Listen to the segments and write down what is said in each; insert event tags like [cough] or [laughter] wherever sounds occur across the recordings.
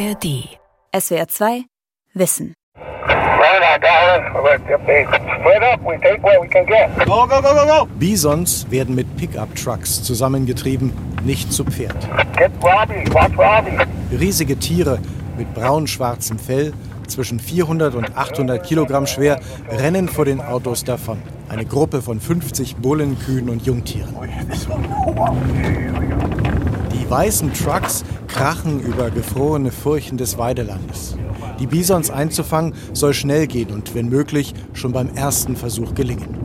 ARD. SWR 2 Wissen. Bisons werden mit Pickup-Trucks zusammengetrieben, nicht zu Pferd. Riesige Tiere mit braun-schwarzem Fell, zwischen 400 und 800 Kilogramm schwer, rennen vor den Autos davon. Eine Gruppe von 50 Bullen, Kühen und Jungtieren. Weißen Trucks krachen über gefrorene Furchen des Weidelandes. Die Bisons einzufangen soll schnell gehen und wenn möglich schon beim ersten Versuch gelingen.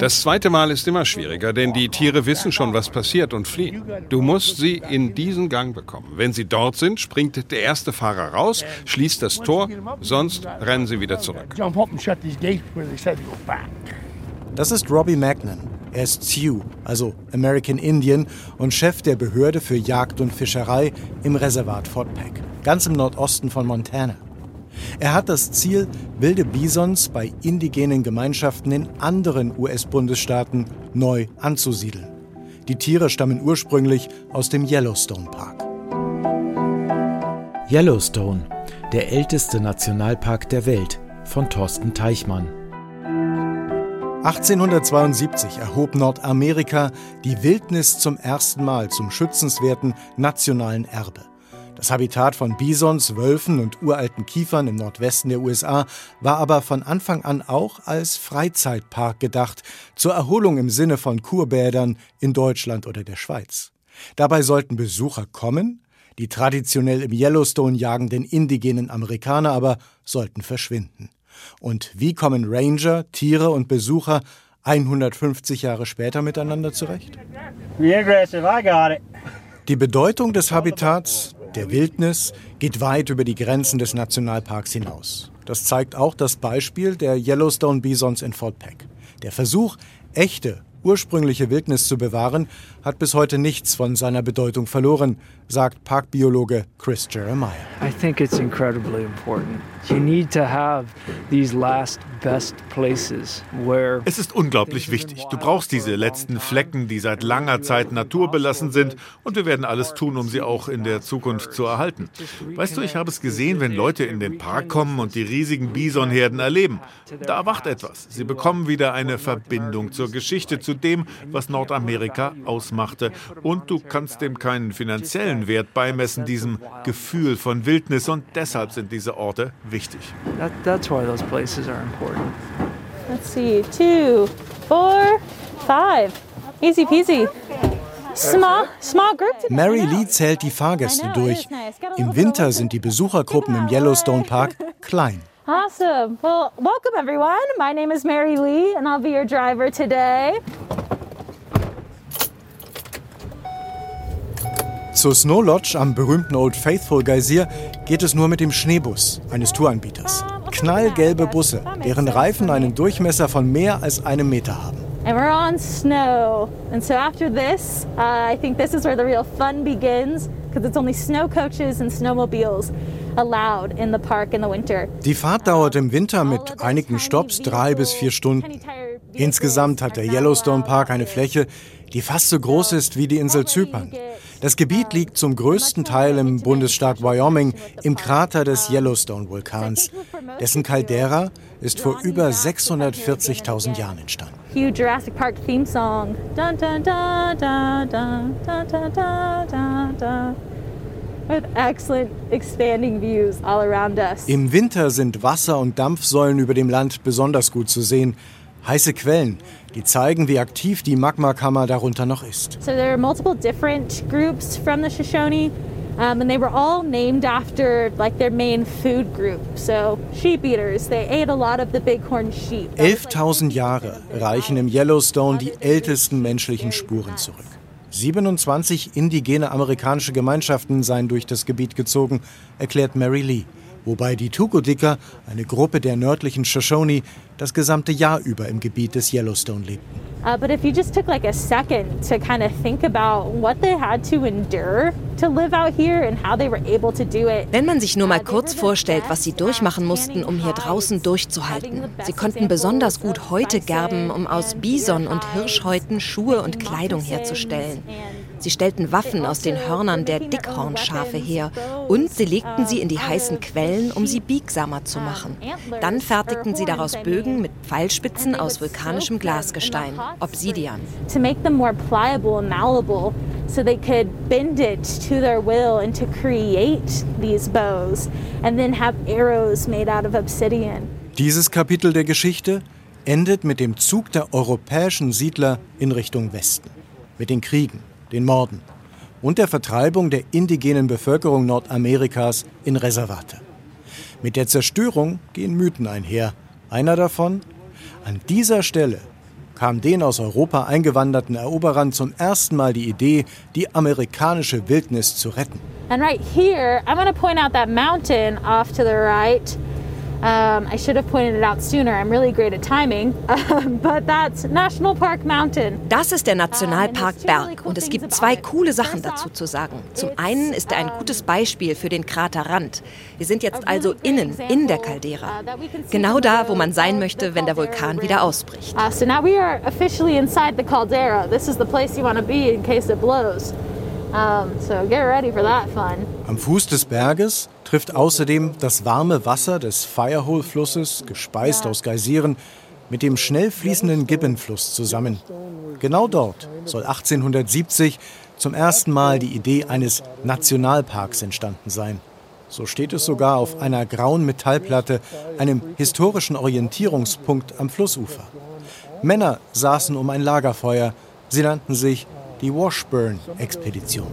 Das zweite Mal ist immer schwieriger, denn die Tiere wissen schon, was passiert und fliehen. Du musst sie in diesen Gang bekommen. Wenn sie dort sind, springt der erste Fahrer raus, schließt das Tor, sonst rennen sie wieder zurück. Das ist Robbie Magnan. Er ist Sioux, also American Indian, und Chef der Behörde für Jagd und Fischerei im Reservat Fort Peck, ganz im Nordosten von Montana. Er hat das Ziel, wilde Bisons bei indigenen Gemeinschaften in anderen US-Bundesstaaten neu anzusiedeln. Die Tiere stammen ursprünglich aus dem Yellowstone Park. Yellowstone, der älteste Nationalpark der Welt, von Thorsten Teichmann. 1872 erhob Nordamerika die Wildnis zum ersten Mal zum schützenswerten nationalen Erbe. Das Habitat von Bisons, Wölfen und uralten Kiefern im Nordwesten der USA war aber von Anfang an auch als Freizeitpark gedacht, zur Erholung im Sinne von Kurbädern in Deutschland oder der Schweiz. Dabei sollten Besucher kommen, die traditionell im Yellowstone jagenden indigenen Amerikaner aber sollten verschwinden. Und wie kommen Ranger, Tiere und Besucher 150 Jahre später miteinander zurecht? Die Bedeutung des Habitats, der Wildnis, geht weit über die Grenzen des Nationalparks hinaus. Das zeigt auch das Beispiel der Yellowstone Bisons in Fort Peck. Der Versuch, echte, ursprüngliche Wildnis zu bewahren, hat bis heute nichts von seiner Bedeutung verloren, sagt Parkbiologe Chris Jeremiah. I think it's incredibly important. You need to have these last best places where Es ist unglaublich wichtig. Du brauchst diese letzten Flecken, die seit langer Zeit naturbelassen sind und wir werden alles tun, um sie auch in der Zukunft zu erhalten. Weißt du, ich habe es gesehen, wenn Leute in den Park kommen und die riesigen Bisonherden erleben. Da erwacht etwas. Sie bekommen wieder eine Verbindung zur Geschichte, zu dem, was Nordamerika ausmachte und du kannst dem keinen finanziellen Wert beimessen, diesem Gefühl von Wildnis und deshalb sind diese Orte wichtig. That, that's why those places are important. Let's see, two, four, five. Easy peasy. Small, small group. Mary. Lee zählt die Fahrgäste durch. Im Winter sind die Besuchergruppen im Yellowstone Park [laughs] klein. Awesome. Well, welcome everyone. My name is Mary Lee, and I'll be your driver today. Zur Snow Lodge am berühmten Old Faithful Geysir geht es nur mit dem Schneebus eines Touranbieters. Knallgelbe Busse, deren Reifen einen Durchmesser von mehr als einem Meter haben. And we're on snow. And so after this, uh, I think this is where the real fun begins because it's only snow coaches and snowmobiles allowed in the park in the winter. Die Fahrt dauert im Winter mit einigen Stopps drei bis vier Stunden. Insgesamt hat der Yellowstone Park eine Fläche, die fast so groß ist wie die Insel Zypern. Das Gebiet liegt zum größten Teil im Bundesstaat Wyoming im Krater des Yellowstone-Vulkans. Dessen Caldera ist vor über 640.000 Jahren entstanden. Hugh Jurassic Park Theme Song. With excellent expanding views all around us. Im Winter sind Wasser- und Dampfsäulen über dem Land besonders gut zu sehen. Heiße Quellen, die zeigen, wie aktiv die Magmakammer darunter noch ist. So there are multiple different groups from the Shoshone, um, and they were all named after like their main food group. So sheep eaters, they ate a lot of the bighorn sheep. 11.000 Jahre reichen im Yellowstone die ältesten menschlichen Spuren zurück. 27 indigene amerikanische Gemeinschaften seien durch das Gebiet gezogen, erklärt Mary Lee. Wobei die Tukudika, eine Gruppe der nördlichen Shoshone, das gesamte Jahr über im Gebiet des Yellowstone lebten. Uh, but if you just took like a second to kind of think about what they had to endure to live out here and how they were able to do it. Wenn man sich nur mal kurz vorstellt, was sie durchmachen mussten, um hier draußen durchzuhalten. Sie konnten besonders gut Häute gerben, um aus Bison- und Hirschhäuten Schuhe und Kleidung herzustellen. Sie stellten Waffen aus den Hörnern der Dickhornschafe her und sie legten sie in die heißen Quellen, um sie biegsamer zu machen. Dann fertigten sie daraus Bögen mit Pfeilspitzen aus vulkanischem Glasgestein, Obsidian. To make them more pliable and malleable so they could bend it to their will and to create these bows and then have arrows made out of obsidian. Dieses Kapitel der Geschichte endet mit dem Zug der europäischen Siedler in Richtung Westen. Mit den Kriegen, den Morden und der Vertreibung der indigenen Bevölkerung Nordamerikas in Reservate. Mit der Zerstörung gehen Mythen einher. Einer davon, an dieser Stelle kam den aus Europa eingewanderten Eroberern zum ersten Mal die Idee, die amerikanische Wildnis zu retten. And right here, I'm going to point out that mountain off to the right. Um, I should have pointed it out sooner. I'm really great at timing. [laughs] but that's National Park Mountain. Das ist der Nationalpark Berg und es gibt zwei coole Sachen dazu zu sagen. Zum einen ist er ein gutes Beispiel für den Kraterrand. Wir sind jetzt also innen, in der Caldera. Genau da, wo man sein möchte, wenn der Vulkan wieder ausbricht. Uh, so now we are officially inside the caldera. This is the place you want to be in case it blows. Am Fuß des Berges trifft außerdem das warme Wasser des Firehole-Flusses, gespeist aus Geysiren, mit dem schnell fließenden Gibbon-Fluss zusammen. Genau dort soll 1870 zum ersten Mal die Idee eines Nationalparks entstanden sein. So steht es sogar auf einer grauen Metallplatte, einem historischen Orientierungspunkt am Flussufer. Männer saßen um ein Lagerfeuer. Sie nannten sich die Washburn-Expedition.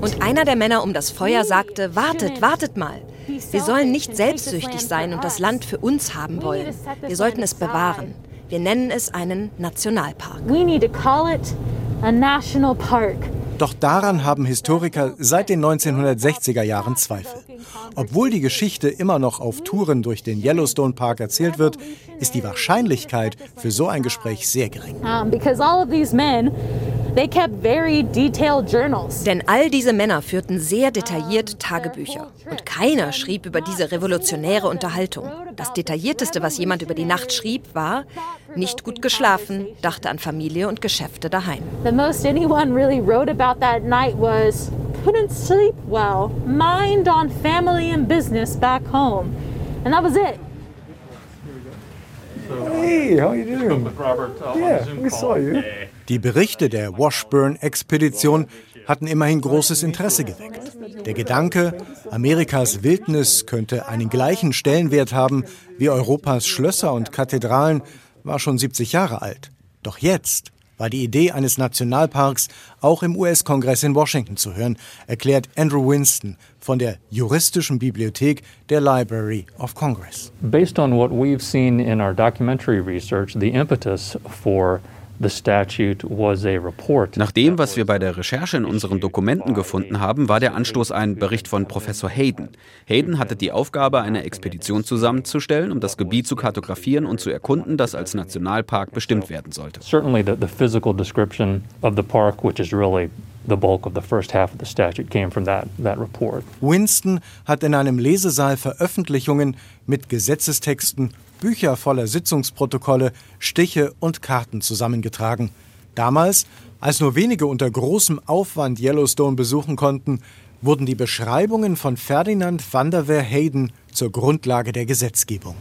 Und einer der Männer um das Feuer sagte, wartet, wartet mal. Wir sollen nicht selbstsüchtig sein und das Land für uns haben wollen. Wir sollten es bewahren. Wir nennen es einen Nationalpark. We need to call it a national park. Doch daran haben Historiker seit den 1960er Jahren Zweifel. Obwohl die Geschichte immer noch auf Touren durch den Yellowstone Park erzählt wird, ist die Wahrscheinlichkeit für so ein Gespräch sehr gering. Denn all diese Männer führten sehr detailliert Tagebücher. Und keiner schrieb über diese revolutionäre Unterhaltung. Das Detaillierteste, was jemand über die Nacht schrieb, war, nicht gut geschlafen, dachte an Familie und Geschäfte daheim. The most anyone really wrote about that night was couldn't sleep well, mind on family and business back home. And that was it. Hey, how are you doing? Robert, uh, yeah, we saw you. Die Berichte der Washburn-Expedition hatten immerhin großes Interesse geweckt. Der Gedanke, Amerikas Wildnis könnte einen gleichen Stellenwert haben wie Europas Schlösser und Kathedralen, war schon 70 Jahre alt. Doch jetzt war die Idee eines Nationalparks auch im US-Kongress in Washington zu hören, erklärt Andrew Winston von der juristischen Bibliothek der Library of Congress. Based on what we've seen in our documentary research, the impetus for nach dem, was wir bei der Recherche in unseren Dokumenten gefunden haben, war der Anstoß ein Bericht von Professor Hayden. Hayden hatte die Aufgabe, eine Expedition zusammenzustellen, um das Gebiet zu kartografieren und zu erkunden, das als Nationalpark bestimmt werden sollte. Certainly the, the physical description of the park, which is really the bulk of the first half of the statute came from that, that report. Winston hat in einem Lesesaal Veröffentlichungen mit Gesetzestexten Bücher voller Sitzungsprotokolle, Stiche und Karten zusammengetragen. Damals, als nur wenige unter großem Aufwand Yellowstone besuchen konnten, wurden die Beschreibungen von Ferdinand van der Weer Hayden zur Grundlage der Gesetzgebung.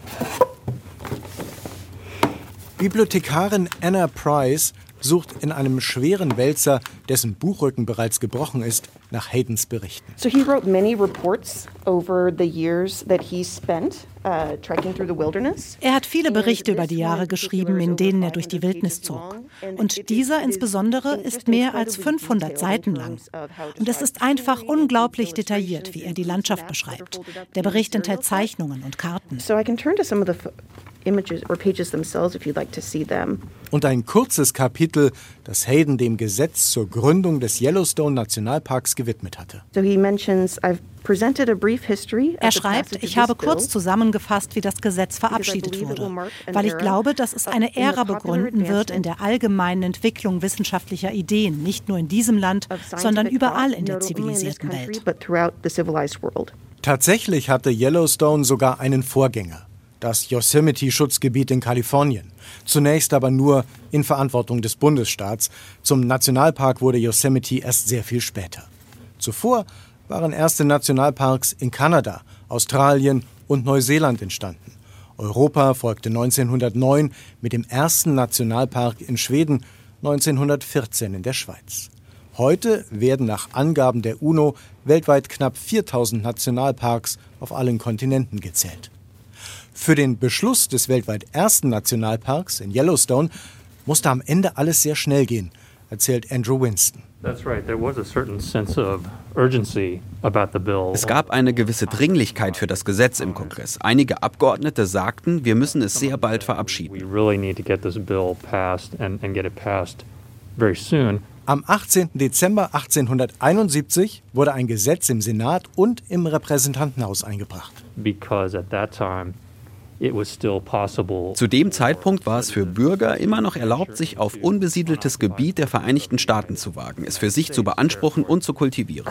Bibliothekarin Anna Price sucht in einem schweren Wälzer, dessen Buchrücken bereits gebrochen ist, nach Haydens Berichten. So he wrote many reports over the years that he spent uh, er hat viele Berichte über die Jahre geschrieben, in denen er durch die Wildnis zog. Und dieser insbesondere ist mehr als 500 Seiten lang. Und es ist einfach unglaublich detailliert, wie er die Landschaft beschreibt. Der Bericht enthält Zeichnungen und Karten. So I can turn to some of the images or pages themselves if you'd like to see them. Und ein kurzes Kapitel, das Hayden dem Gesetz zur Gründung des Yellowstone Nationalparks gewidmet hatte. So he mentions I've er schreibt, ich habe kurz zusammengefasst, wie das Gesetz verabschiedet wurde, weil ich glaube, dass es eine Ära begründen wird in der allgemeinen Entwicklung wissenschaftlicher Ideen, nicht nur in diesem Land, sondern überall in der zivilisierten Welt. Tatsächlich hatte Yellowstone sogar einen Vorgänger. Das Yosemite-Schutzgebiet in Kalifornien. Zunächst aber nur in Verantwortung des Bundesstaats. Zum Nationalpark wurde Yosemite erst sehr viel später. Zuvor waren erste Nationalparks in Kanada, Australien und Neuseeland entstanden. Europa folgte 1909 mit dem ersten Nationalpark in Schweden, 1914 in der Schweiz. Heute werden nach Angaben der UNO weltweit knapp 4000 Nationalparks auf allen Kontinenten gezählt. Für den Beschluss des weltweit ersten Nationalparks in Yellowstone musste am Ende alles sehr schnell gehen, erzählt Andrew Winston. Es gab eine gewisse Dringlichkeit für das Gesetz im Kongress. Einige Abgeordnete sagten, wir müssen es sehr bald verabschieden. Am 18. Dezember 1871 wurde ein Gesetz im Senat und im Repräsentantenhaus eingebracht. Because at that time zu dem Zeitpunkt war es für Bürger immer noch erlaubt, sich auf unbesiedeltes Gebiet der Vereinigten Staaten zu wagen, es für sich zu beanspruchen und zu kultivieren.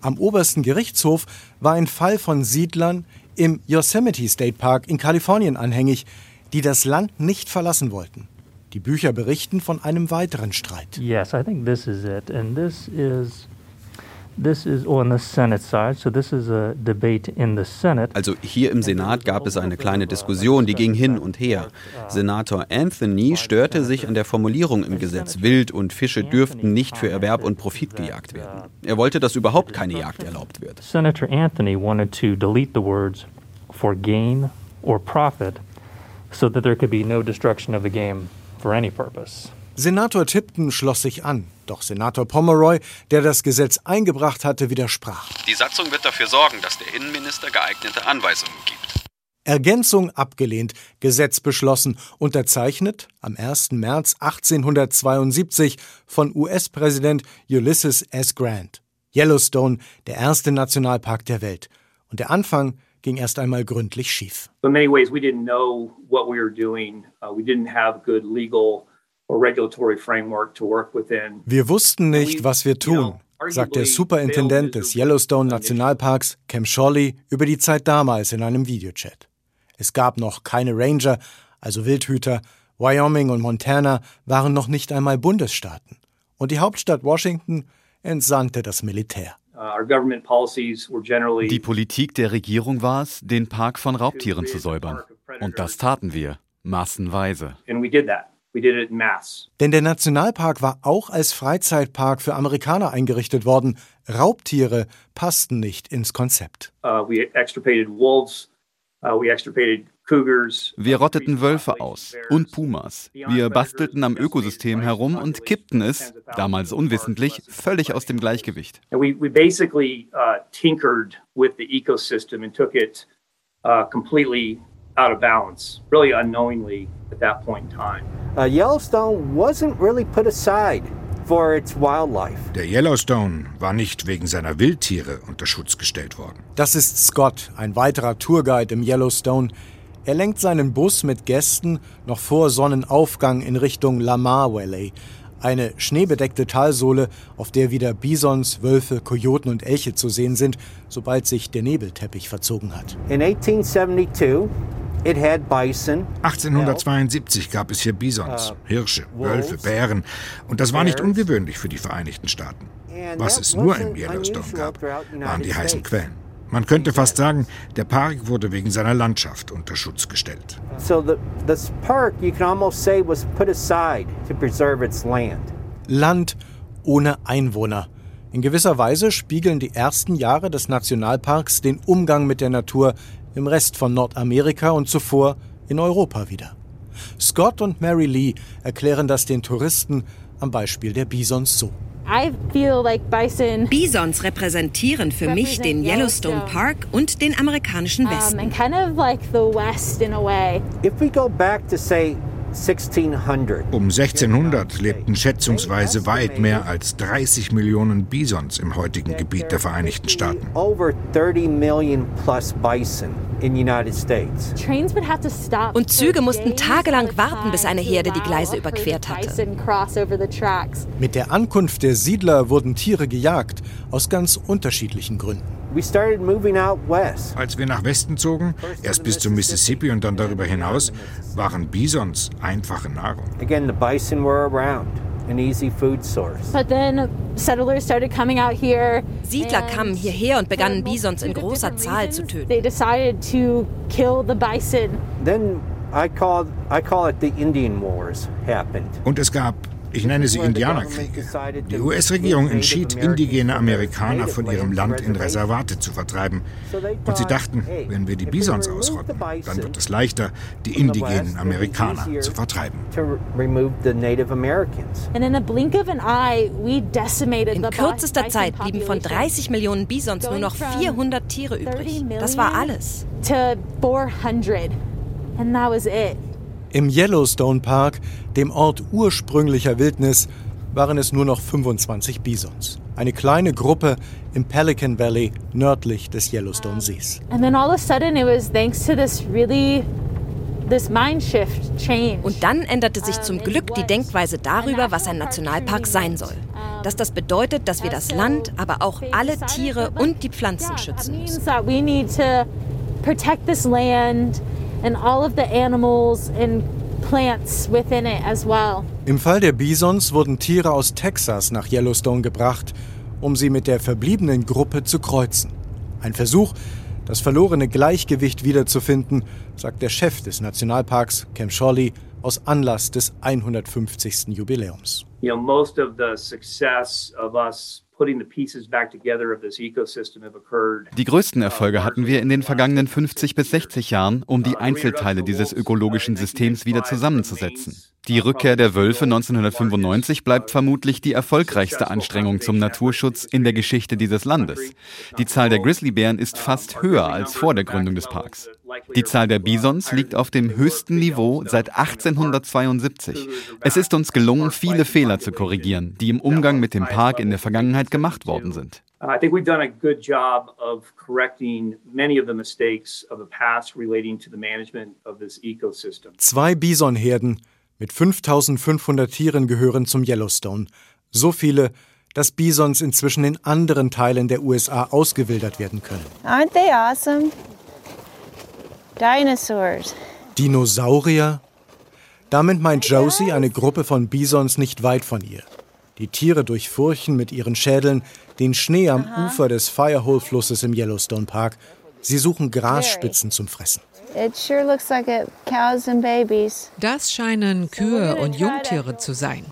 Am obersten Gerichtshof war ein Fall von Siedlern im Yosemite State Park in Kalifornien anhängig, die das Land nicht verlassen wollten. Die Bücher berichten von einem weiteren Streit. Yes, I think this is it. And this is also hier im Senat gab es eine kleine Diskussion, die ging hin und her. Senator Anthony störte sich an der Formulierung im Gesetz, Wild und Fische dürften nicht für Erwerb und Profit gejagt werden. Er wollte, dass überhaupt keine Jagd erlaubt wird. Senator Anthony wanted to delete the words for gain or profit so that there could be no destruction of the game for any purpose. Senator Tipton schloss sich an, doch Senator Pomeroy, der das Gesetz eingebracht hatte, widersprach. Die Satzung wird dafür sorgen, dass der Innenminister geeignete Anweisungen gibt. Ergänzung abgelehnt, Gesetz beschlossen, unterzeichnet am 1. März 1872 von US-Präsident Ulysses S. Grant. Yellowstone, der erste Nationalpark der Welt. Und der Anfang ging erst einmal gründlich schief. In many ways we didn't know what we were doing. Uh, we didn't have good legal wir wussten nicht, was wir tun, sagt der Superintendent des Yellowstone Nationalparks, Cam Shawley, über die Zeit damals in einem Videochat. Es gab noch keine Ranger, also Wildhüter, Wyoming und Montana waren noch nicht einmal Bundesstaaten. Und die Hauptstadt Washington entsandte das Militär. Uh, die Politik der Regierung war es, den Park von Raubtieren zu säubern. Und das taten wir, massenweise. Denn der Nationalpark war auch als Freizeitpark für Amerikaner eingerichtet worden. Raubtiere passten nicht ins Konzept. Uh, uh, wir rotteten Wölfe aus und Pumas. Wir bastelten am Ökosystem herum und kippten es, damals unwissentlich, völlig aus dem Gleichgewicht. We basically uh, tinkered with the ecosystem and took it completely out of balance, really unknowingly at that point in time. Uh, Yellowstone wasn't really put aside for its wildlife. Der Yellowstone war nicht wegen seiner Wildtiere unter Schutz gestellt worden. Das ist Scott, ein weiterer Tourguide im Yellowstone. Er lenkt seinen Bus mit Gästen noch vor Sonnenaufgang in Richtung Lamar Valley, eine schneebedeckte Talsohle, auf der wieder Bisons, Wölfe, Kojoten und Elche zu sehen sind, sobald sich der Nebelteppich verzogen hat. In 1872 1872 gab es hier Bisons, uh, Hirsche, Wölfe, Bären und das war nicht ungewöhnlich für die Vereinigten Staaten. Was es nur im Yellowstone gab, waren die heißen Quellen. Man könnte fast sagen, der Park wurde wegen seiner Landschaft unter Schutz gestellt. Land ohne Einwohner. In gewisser Weise spiegeln die ersten Jahre des Nationalparks den Umgang mit der Natur im Rest von Nordamerika und zuvor in Europa wieder. Scott und Mary Lee erklären das den Touristen am Beispiel der Bisons so. Bisons repräsentieren für mich den Yellowstone Park und den amerikanischen Westen. Um 1600 lebten schätzungsweise weit mehr als 30 Millionen Bisons im heutigen Gebiet der Vereinigten Staaten. Und Züge mussten tagelang warten, bis eine Herde die Gleise überquert hatte. Mit der Ankunft der Siedler wurden Tiere gejagt, aus ganz unterschiedlichen Gründen. Als wir nach Westen zogen, erst bis zum Mississippi und dann darüber hinaus, waren Bisons einfache Nahrung. Again, the bison were around. An easy food source. But then settlers started coming out here. Siedler kamen hierher und begannen Bisons in großer Zahl zu töten. They decided to kill the bison. Then I call I call it the Indian Wars happened. Und es gab ich nenne sie Indianerkriege. Die US-Regierung entschied, indigene Amerikaner von ihrem Land in Reservate zu vertreiben. Und sie dachten, wenn wir die Bisons ausrotten, dann wird es leichter, die indigenen Amerikaner zu vertreiben. In kürzester Zeit blieben von 30 Millionen Bisons nur noch 400 Tiere übrig. Das war alles. And that was it. Im Yellowstone Park, dem Ort ursprünglicher Wildnis, waren es nur noch 25 Bisons. Eine kleine Gruppe im Pelican Valley nördlich des Yellowstone Sees. And then all of a sudden it was thanks to this really this mind shift change. Und dann änderte sich zum Glück die Denkweise darüber, was ein Nationalpark sein soll. Dass das bedeutet, dass wir das Land, aber auch alle Tiere und die Pflanzen schützen müssen. And all of the animals and plants within it as well. Im Fall der Bisons wurden Tiere aus Texas nach Yellowstone gebracht, um sie mit der verbliebenen Gruppe zu kreuzen. Ein Versuch, das verlorene Gleichgewicht wiederzufinden, sagt der Chef des Nationalparks, Cam Shawley, aus Anlass des 150. Jubiläums. You know, most of the success of us die größten Erfolge hatten wir in den vergangenen 50 bis 60 Jahren, um die Einzelteile dieses ökologischen Systems wieder zusammenzusetzen. Die Rückkehr der Wölfe 1995 bleibt vermutlich die erfolgreichste Anstrengung zum Naturschutz in der Geschichte dieses Landes. Die Zahl der Grizzlybären ist fast höher als vor der Gründung des Parks. Die Zahl der Bisons liegt auf dem höchsten Niveau seit 1872. Es ist uns gelungen, viele Fehler zu korrigieren, die im Umgang mit dem Park in der Vergangenheit gemacht worden sind. I think we've done a good job of correcting many of the mistakes of the past relating to the management of this ecosystem. Zwei Bisonherden mit 5500 Tieren gehören zum Yellowstone. So viele, dass Bisons inzwischen in anderen Teilen der USA ausgewildert werden können. Aren't they awesome? Dinosaurs. Dinosaurier? Damit meint Josie eine Gruppe von Bisons nicht weit von ihr. Die Tiere durchfurchen mit ihren Schädeln den Schnee am Ufer des Firehole-Flusses im Yellowstone Park. Sie suchen Grasspitzen zum Fressen. Das scheinen Kühe und Jungtiere zu sein.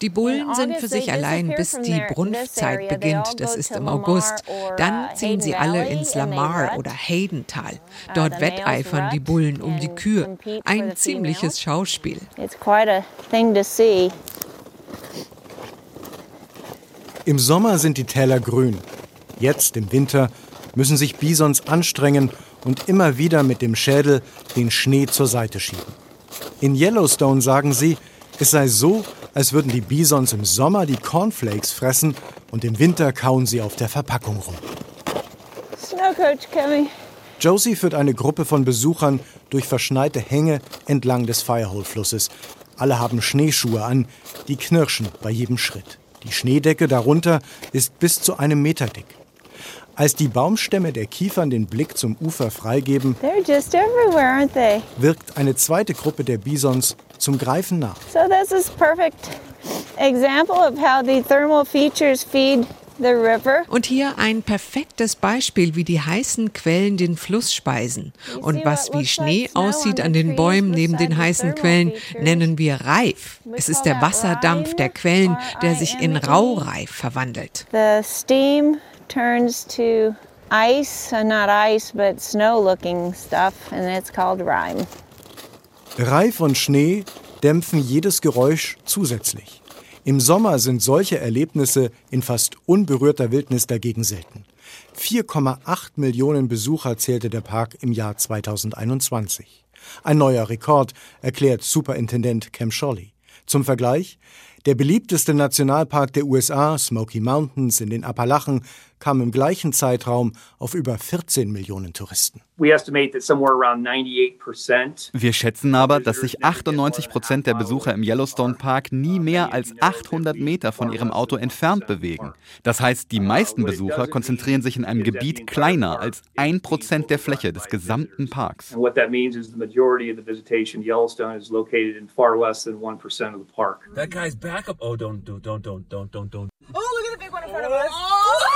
Die Bullen sind für sich allein, bis die Brunftzeit beginnt. Das ist im August. Dann uh, ziehen sie alle ins Lamar oder Haydental. Uh, Dort wetteifern die Bullen um die Kühe. Ein ziemliches Schauspiel. Im Sommer sind die Täler grün. Jetzt im Winter müssen sich Bisons anstrengen und immer wieder mit dem Schädel den Schnee zur Seite schieben. In Yellowstone sagen sie, es sei so, als würden die Bisons im Sommer die Cornflakes fressen und im Winter kauen sie auf der Verpackung rum. Snowcoach coming. Josie führt eine Gruppe von Besuchern durch verschneite Hänge entlang des Firehole-Flusses. Alle haben Schneeschuhe an, die knirschen bei jedem Schritt. Die Schneedecke darunter ist bis zu einem Meter dick. Als die Baumstämme der Kiefern den Blick zum Ufer freigeben, wirkt eine zweite Gruppe der Bisons zum Greifen nach. So this is perfect example of how the thermal features feed und hier ein perfektes Beispiel, wie die heißen Quellen den Fluss speisen. Und was wie Schnee aussieht an den Bäumen neben den heißen Quellen, nennen wir Reif. Es ist der Wasserdampf der Quellen, der sich in Raureif verwandelt. The steam turns to ice, uh, not ice, but snow-looking stuff, and it's called rime. Reif und Schnee dämpfen jedes Geräusch zusätzlich. Im Sommer sind solche Erlebnisse in fast unberührter Wildnis dagegen selten. 4,8 Millionen Besucher zählte der Park im Jahr 2021. Ein neuer Rekord, erklärt Superintendent Cam Shawley. Zum Vergleich, Der beliebteste Nationalpark der USA, Smoky Mountains in den Appalachen, kam im gleichen Zeitraum auf über 14 Millionen Touristen. Wir schätzen aber, dass sich 98 Prozent der Besucher im Yellowstone Park nie mehr als 800 Meter von ihrem Auto entfernt bewegen. Das heißt, die meisten Besucher konzentrieren sich in einem Gebiet kleiner als ein Prozent der Fläche des gesamten Parks. That guy's backup. Oh, don't, don't, don't, don't, don't, don't. Oh, look at the big one in front of us.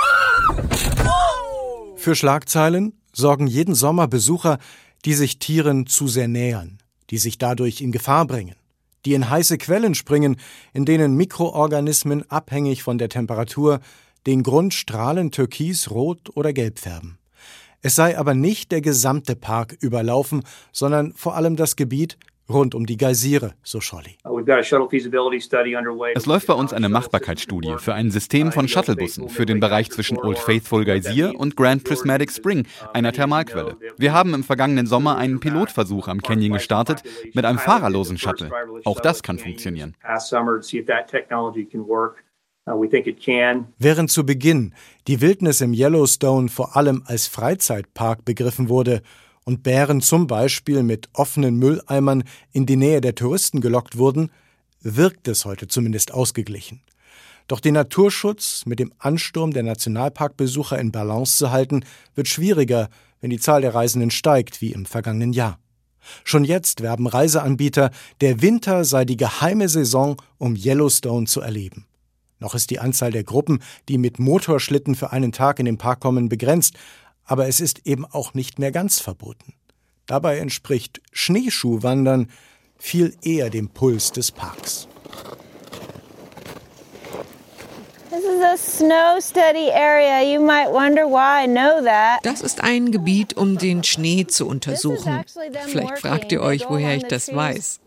Für Schlagzeilen sorgen jeden Sommer Besucher, die sich Tieren zu sehr nähern, die sich dadurch in Gefahr bringen, die in heiße Quellen springen, in denen Mikroorganismen abhängig von der Temperatur den Grund strahlend türkis, rot oder gelb färben. Es sei aber nicht der gesamte Park überlaufen, sondern vor allem das Gebiet, rund um die Geysire, so Scholli. Uh, es läuft bei uns eine Machbarkeitsstudie für ein System von Shuttlebussen für den Bereich zwischen Old Faithful Geysir und Grand Prismatic Spring, einer Thermalquelle. Wir haben im vergangenen Sommer einen Pilotversuch am Canyon gestartet mit einem fahrerlosen Shuttle. Auch das kann funktionieren. Uh, Während zu Beginn die Wildnis im Yellowstone vor allem als Freizeitpark begriffen wurde und Bären zum Beispiel mit offenen Mülleimern in die Nähe der Touristen gelockt wurden, wirkt es heute zumindest ausgeglichen. Doch den Naturschutz mit dem Ansturm der Nationalparkbesucher in Balance zu halten, wird schwieriger, wenn die Zahl der Reisenden steigt wie im vergangenen Jahr. Schon jetzt werben Reiseanbieter, der Winter sei die geheime Saison, um Yellowstone zu erleben. Noch ist die Anzahl der Gruppen, die mit Motorschlitten für einen Tag in den Park kommen, begrenzt, aber es ist eben auch nicht mehr ganz verboten. Dabei entspricht Schneeschuhwandern viel eher dem Puls des Parks. Das ist ein Gebiet, um den Schnee zu untersuchen. Vielleicht fragt ihr euch, woher ich das weiß.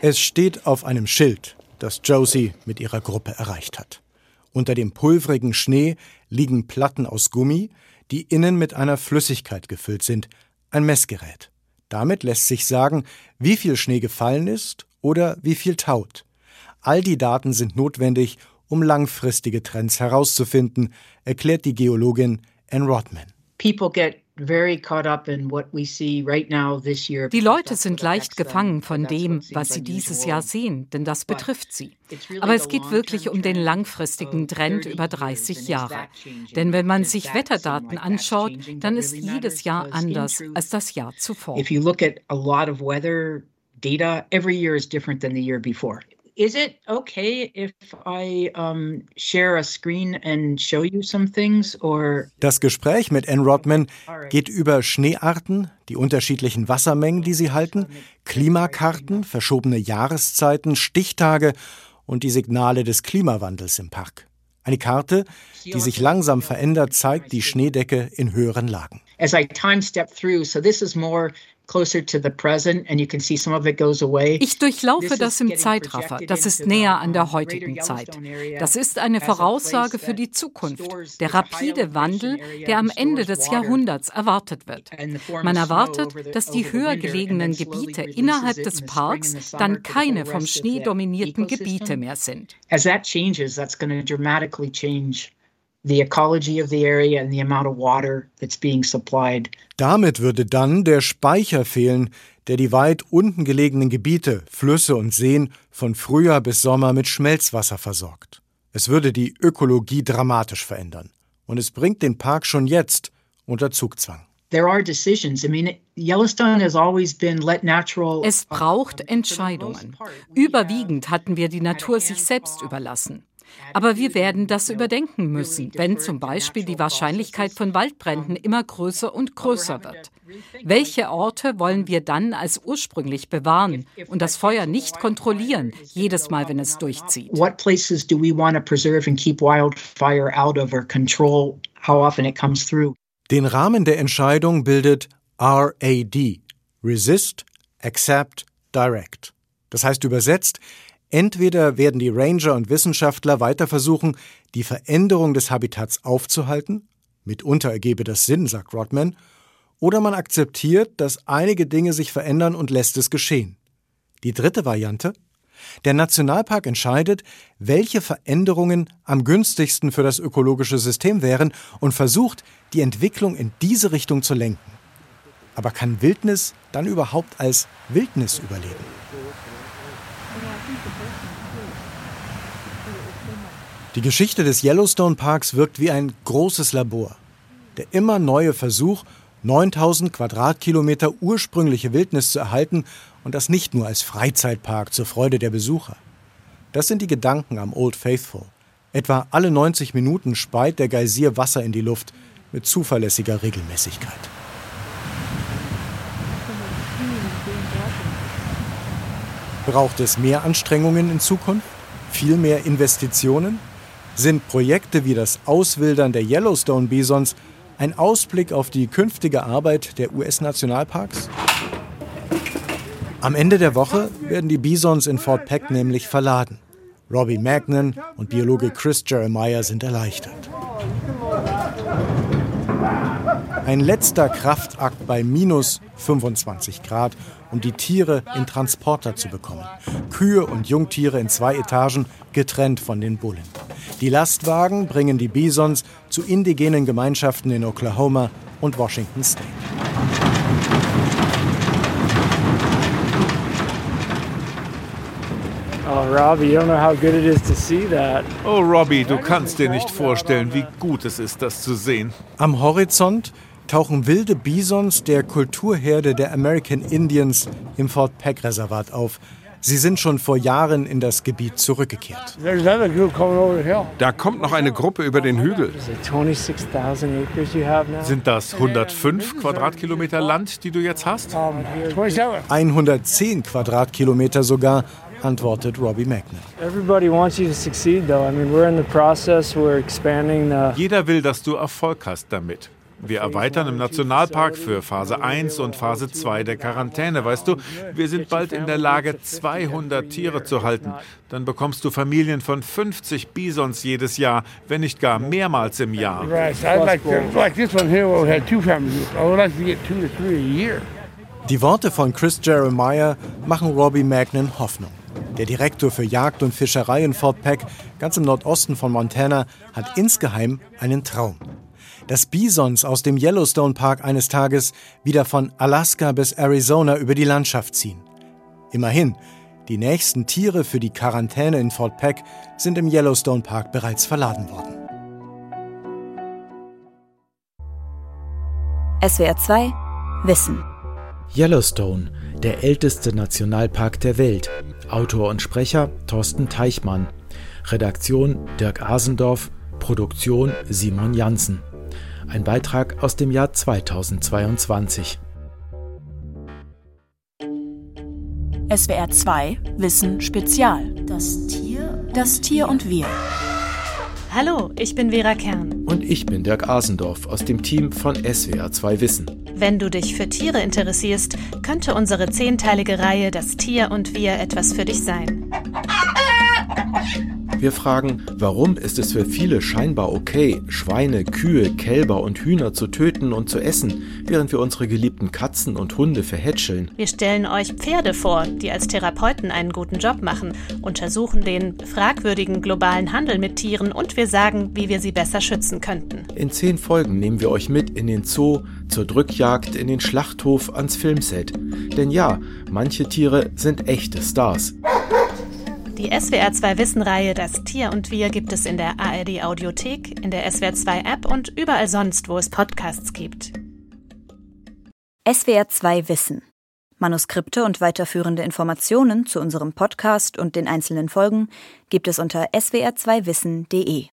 Es steht auf einem Schild, das Josie mit ihrer Gruppe erreicht hat. Unter dem pulverigen Schnee liegen Platten aus Gummi, die innen mit einer Flüssigkeit gefüllt sind, ein Messgerät. Damit lässt sich sagen, wie viel Schnee gefallen ist oder wie viel taut. All die Daten sind notwendig, um langfristige Trends herauszufinden, erklärt die Geologin Ann Rodman. People get die Leute sind leicht gefangen von dem, was sie dieses Jahr sehen, denn das betrifft sie. Aber es geht wirklich um den langfristigen Trend über 30 Jahre. Denn wenn man sich Wetterdaten anschaut, dann ist jedes Jahr anders als das Jahr zuvor. Data, every year is different than the year before. Is it okay if I um, share a screen and show you some things or? Das Gespräch mit Ann Rodman geht über Schneearten, die unterschiedlichen Wassermengen, die sie halten, Klimakarten, verschobene Jahreszeiten, Stichtage und die Signale des Klimawandels im Park. Eine Karte, die sich langsam verändert, zeigt die Schneedecke in höheren Lagen. As I time step through, so this is more ich durchlaufe das im Zeitraffer. Das ist näher an der heutigen Zeit. Das ist eine Voraussage für die Zukunft. Der rapide Wandel, der am Ende des Jahrhunderts erwartet wird. Man erwartet, dass die höher gelegenen Gebiete innerhalb des Parks dann keine vom Schnee dominierten Gebiete mehr sind. As that changes, that's going to dramatically change the ecology of the area and the amount of water that's being supplied. Damit würde dann der Speicher fehlen, der die weit unten gelegenen Gebiete, Flüsse und Seen von Frühjahr bis Sommer mit Schmelzwasser versorgt. Es würde die Ökologie dramatisch verändern. Und es bringt den Park schon jetzt unter Zugzwang. Es braucht Entscheidungen. Überwiegend hatten wir die Natur sich selbst überlassen. Aber wir werden das überdenken müssen, wenn zum Beispiel die Wahrscheinlichkeit von Waldbränden immer größer und größer wird. Welche Orte wollen wir dann als ursprünglich bewahren und das Feuer nicht kontrollieren, jedes Mal, wenn es durchzieht? What places do we want to preserve and keep wildfire out of or control how often it comes through? Den Rahmen der Entscheidung bildet RAD, Resist, Accept, Direct. Das heißt übersetzt, Entweder werden die Ranger und Wissenschaftler weiter versuchen, die Veränderung des Habitats aufzuhalten, mitunter ergebe das Sinn, sagt Rodman, oder man akzeptiert, dass einige Dinge sich verändern und lässt es geschehen. Die dritte Variante? Der Nationalpark entscheidet, welche Veränderungen am günstigsten für das ökologische System wären und versucht, die Entwicklung in diese Richtung zu lenken. Aber kann Wildnis dann überhaupt als Wildnis überleben? Die Geschichte des Yellowstone Parks wirkt wie ein großes Labor. Der immer neue Versuch, 9000 Quadratkilometer ursprüngliche Wildnis zu erhalten und das nicht nur als Freizeitpark zur Freude der Besucher. Das sind die Gedanken am Old Faithful. Etwa alle 90 Minuten speit der Geysir Wasser in die Luft mit zuverlässiger Regelmäßigkeit. Braucht es mehr Anstrengungen in Zukunft? Viel mehr Investitionen? Sind Projekte wie das Auswildern der Yellowstone-Bisons ein Ausblick auf die künftige Arbeit der US-Nationalparks? Am Ende der Woche werden die Bisons in Fort Peck nämlich verladen. Robbie Magnan und Biologe Chris Jeremiah sind erleichtert. Ein letzter Kraftakt bei minus 25 Grad, um die Tiere in Transporter zu bekommen. Kühe und Jungtiere in zwei Etagen, getrennt von den Bullen. Die Lastwagen bringen die Bisons zu indigenen Gemeinschaften in Oklahoma und Washington State. Oh, Robbie, Oh, Robbie, du kannst dir nicht vorstellen, wie gut es ist, das zu sehen. Am Horizont tauchen wilde Bisons der Kulturherde der American Indians im Fort Peck Reservat auf. Sie sind schon vor Jahren in das Gebiet zurückgekehrt. Da kommt noch eine Gruppe über den Hügel. Sind das 105 Quadratkilometer Land, die du jetzt hast? 110 Quadratkilometer sogar, antwortet Robbie Magnet. Jeder will, dass du Erfolg hast damit. Wir erweitern im Nationalpark für Phase 1 und Phase 2 der Quarantäne. Weißt du, wir sind bald in der Lage, 200 Tiere zu halten. Dann bekommst du Familien von 50 Bisons jedes Jahr, wenn nicht gar mehrmals im Jahr. Die Worte von Chris Jeremiah machen Robbie Magnan Hoffnung. Der Direktor für Jagd und Fischerei in Fort Peck, ganz im Nordosten von Montana, hat insgeheim einen Traum dass Bisons aus dem Yellowstone Park eines Tages wieder von Alaska bis Arizona über die Landschaft ziehen. Immerhin, die nächsten Tiere für die Quarantäne in Fort Peck sind im Yellowstone Park bereits verladen worden. SWR 2 Wissen Yellowstone, der älteste Nationalpark der Welt. Autor und Sprecher Thorsten Teichmann. Redaktion Dirk Asendorf. Produktion Simon Janssen. Ein Beitrag aus dem Jahr 2022. SWR 2 Wissen Spezial. Das Tier, das Tier und wir. Hallo, ich bin Vera Kern. Und ich bin Dirk Asendorf aus dem Team von SWR 2 Wissen. Wenn du dich für Tiere interessierst, könnte unsere zehnteilige Reihe Das Tier und wir etwas für dich sein. Wir fragen, warum ist es für viele scheinbar okay, Schweine, Kühe, Kälber und Hühner zu töten und zu essen, während wir unsere geliebten Katzen und Hunde verhätscheln? Wir stellen euch Pferde vor, die als Therapeuten einen guten Job machen, untersuchen den fragwürdigen globalen Handel mit Tieren und wir sagen, wie wir sie besser schützen könnten. In zehn Folgen nehmen wir euch mit in den Zoo, zur Drückjagd, in den Schlachthof, ans Filmset. Denn ja, manche Tiere sind echte Stars. Die SWR 2 Wissenreihe Das Tier und Wir gibt es in der ARD Audiothek, in der SWR 2 App und überall sonst, wo es Podcasts gibt. SWR 2 Wissen. Manuskripte und weiterführende Informationen zu unserem Podcast und den einzelnen Folgen gibt es unter swr2wissen.de.